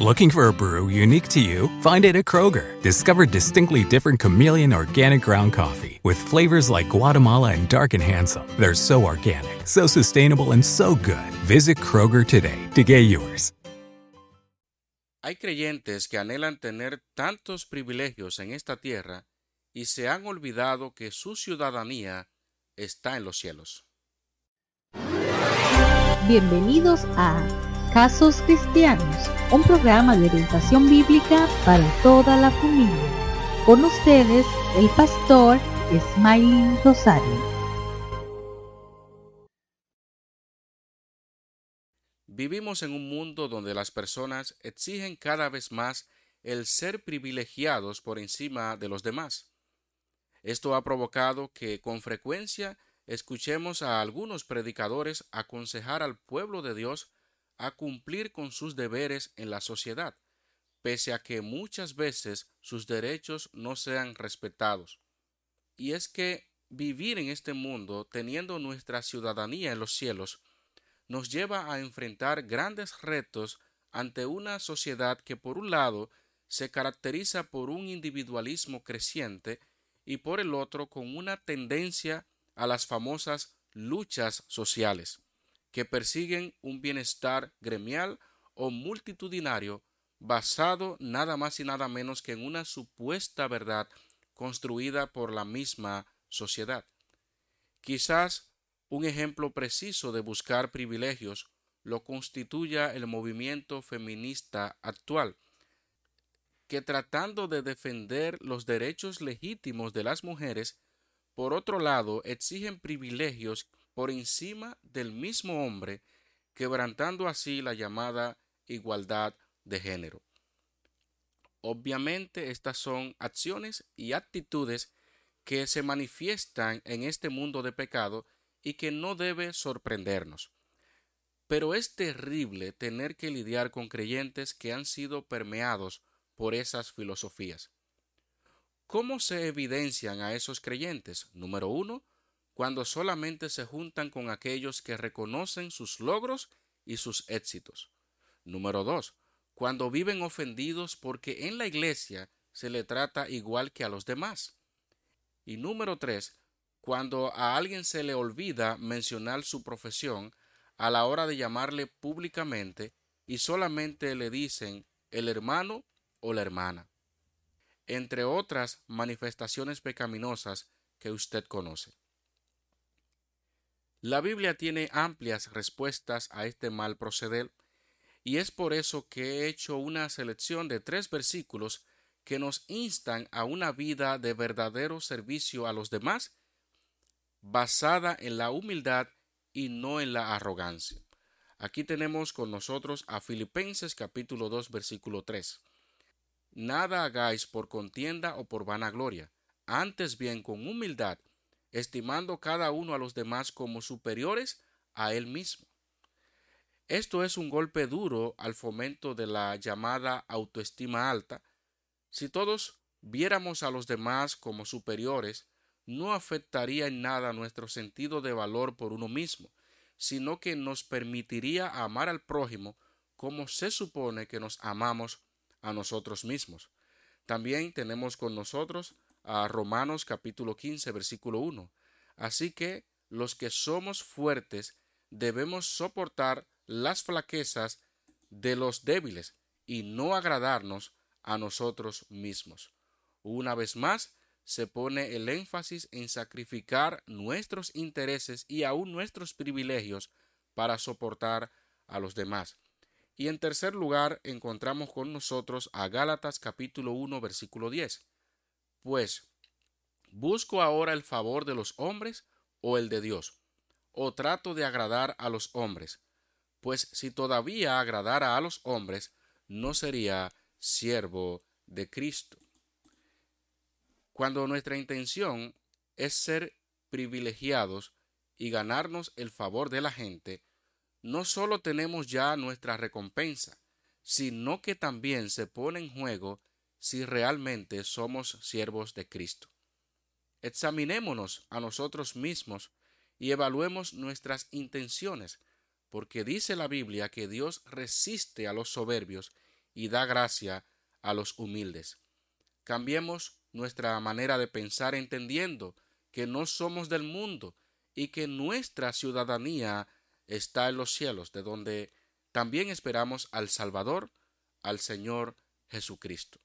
Looking for a brew unique to you? Find it at Kroger. Discover distinctly different chameleon organic ground coffee with flavors like Guatemala and Dark and Handsome. They're so organic, so sustainable, and so good. Visit Kroger today to get yours. Hay creyentes que anhelan tener tantos privilegios en esta tierra y se han olvidado que su ciudadanía está en los cielos. Bienvenidos a Casos Cristianos, un programa de orientación bíblica para toda la familia. Con ustedes, el pastor Smiley Rosario. Vivimos en un mundo donde las personas exigen cada vez más el ser privilegiados por encima de los demás. Esto ha provocado que con frecuencia escuchemos a algunos predicadores aconsejar al pueblo de Dios a cumplir con sus deberes en la sociedad, pese a que muchas veces sus derechos no sean respetados. Y es que vivir en este mundo teniendo nuestra ciudadanía en los cielos nos lleva a enfrentar grandes retos ante una sociedad que por un lado se caracteriza por un individualismo creciente y por el otro con una tendencia a las famosas luchas sociales que persiguen un bienestar gremial o multitudinario basado nada más y nada menos que en una supuesta verdad construida por la misma sociedad. Quizás un ejemplo preciso de buscar privilegios lo constituya el movimiento feminista actual, que tratando de defender los derechos legítimos de las mujeres, por otro lado exigen privilegios por encima del mismo hombre, quebrantando así la llamada igualdad de género. Obviamente estas son acciones y actitudes que se manifiestan en este mundo de pecado y que no debe sorprendernos. Pero es terrible tener que lidiar con creyentes que han sido permeados por esas filosofías. ¿Cómo se evidencian a esos creyentes? Número uno, cuando solamente se juntan con aquellos que reconocen sus logros y sus éxitos. Número 2. Cuando viven ofendidos porque en la iglesia se le trata igual que a los demás. Y número 3. Cuando a alguien se le olvida mencionar su profesión a la hora de llamarle públicamente y solamente le dicen el hermano o la hermana. Entre otras manifestaciones pecaminosas que usted conoce. La Biblia tiene amplias respuestas a este mal proceder y es por eso que he hecho una selección de tres versículos que nos instan a una vida de verdadero servicio a los demás basada en la humildad y no en la arrogancia. Aquí tenemos con nosotros a Filipenses capítulo 2 versículo 3. Nada hagáis por contienda o por vanagloria, antes bien con humildad estimando cada uno a los demás como superiores a él mismo. Esto es un golpe duro al fomento de la llamada autoestima alta. Si todos viéramos a los demás como superiores, no afectaría en nada nuestro sentido de valor por uno mismo, sino que nos permitiría amar al prójimo como se supone que nos amamos a nosotros mismos. También tenemos con nosotros a Romanos capítulo 15 versículo 1. Así que los que somos fuertes debemos soportar las flaquezas de los débiles y no agradarnos a nosotros mismos. Una vez más, se pone el énfasis en sacrificar nuestros intereses y aún nuestros privilegios para soportar a los demás. Y en tercer lugar encontramos con nosotros a Gálatas capítulo 1 versículo 10. Pues, ¿busco ahora el favor de los hombres o el de Dios? ¿O trato de agradar a los hombres? Pues si todavía agradara a los hombres, no sería siervo de Cristo. Cuando nuestra intención es ser privilegiados y ganarnos el favor de la gente, no solo tenemos ya nuestra recompensa, sino que también se pone en juego si realmente somos siervos de Cristo. Examinémonos a nosotros mismos y evaluemos nuestras intenciones, porque dice la Biblia que Dios resiste a los soberbios y da gracia a los humildes. Cambiemos nuestra manera de pensar entendiendo que no somos del mundo y que nuestra ciudadanía está en los cielos, de donde también esperamos al Salvador, al Señor Jesucristo.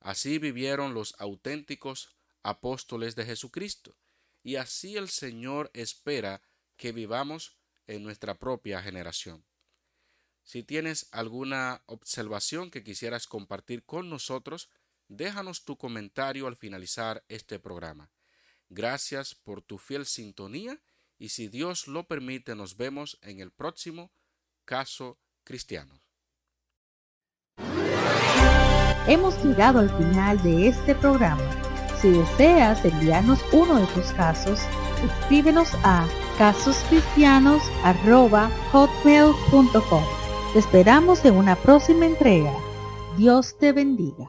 Así vivieron los auténticos apóstoles de Jesucristo, y así el Señor espera que vivamos en nuestra propia generación. Si tienes alguna observación que quisieras compartir con nosotros, déjanos tu comentario al finalizar este programa. Gracias por tu fiel sintonía y si Dios lo permite nos vemos en el próximo caso cristiano. Hemos llegado al final de este programa. Si deseas enviarnos uno de tus casos, escríbenos a casoscristianos.hotmail.com. Te esperamos en una próxima entrega. Dios te bendiga.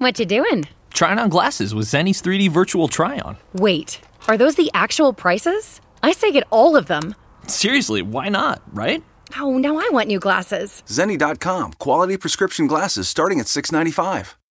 What you doing? Trying on glasses with Zenny's 3D virtual try-on. Wait, are those the actual prices? I say get all of them. Seriously, why not, right? Oh, now I want new glasses. Zenny.com, quality prescription glasses starting at 695.